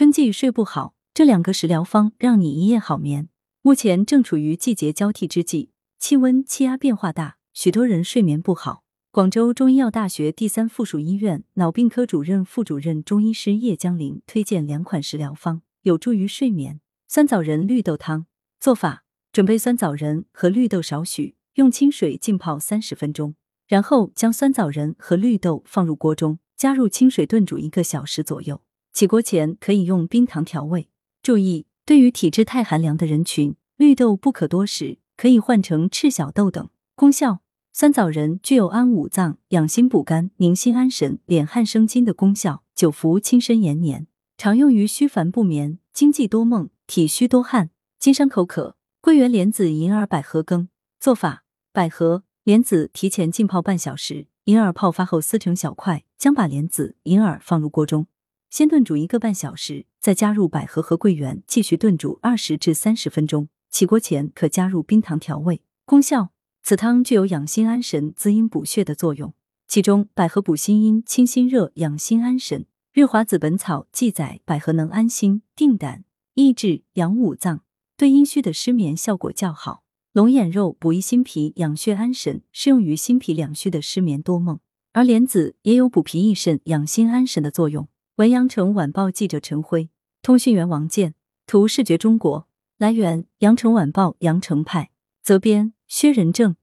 春季睡不好，这两个食疗方让你一夜好眠。目前正处于季节交替之际，气温、气压变化大，许多人睡眠不好。广州中医药大学第三附属医院脑病科主任、副主任中医师叶江林推荐两款食疗方，有助于睡眠。酸枣仁绿豆汤做法：准备酸枣仁和绿豆少许，用清水浸泡三十分钟，然后将酸枣仁和绿豆放入锅中，加入清水炖煮一个小时左右。起锅前可以用冰糖调味。注意，对于体质太寒凉的人群，绿豆不可多食，可以换成赤小豆等。功效。酸枣仁具有安五脏、养心补肝、宁心安神、敛汗生津的功效，久服轻身延年。常用于虚烦不眠、惊悸多梦、体虚多汗、经伤口渴。桂圆莲子银耳百合羹做法：百合、莲子提前浸泡半小时，银耳泡发后撕成小块，将把莲子、银耳放入锅中，先炖煮一个半小时，再加入百合和桂圆，继续炖煮二十至三十分钟。起锅前可加入冰糖调味。功效。此汤具有养心安神、滋阴补血的作用，其中百合补心阴、清心热、养心安神。《日华子本草》记载，百合能安心、定胆、益智、养五脏，对阴虚的失眠效果较好。龙眼肉补益心脾、养血安神，适用于心脾两虚的失眠多梦。而莲子也有补脾益肾、养心安神的作用。文阳城晚报记者陈辉，通讯员王健，图视觉中国。来源：阳城晚报阳城派，责编：薛仁正。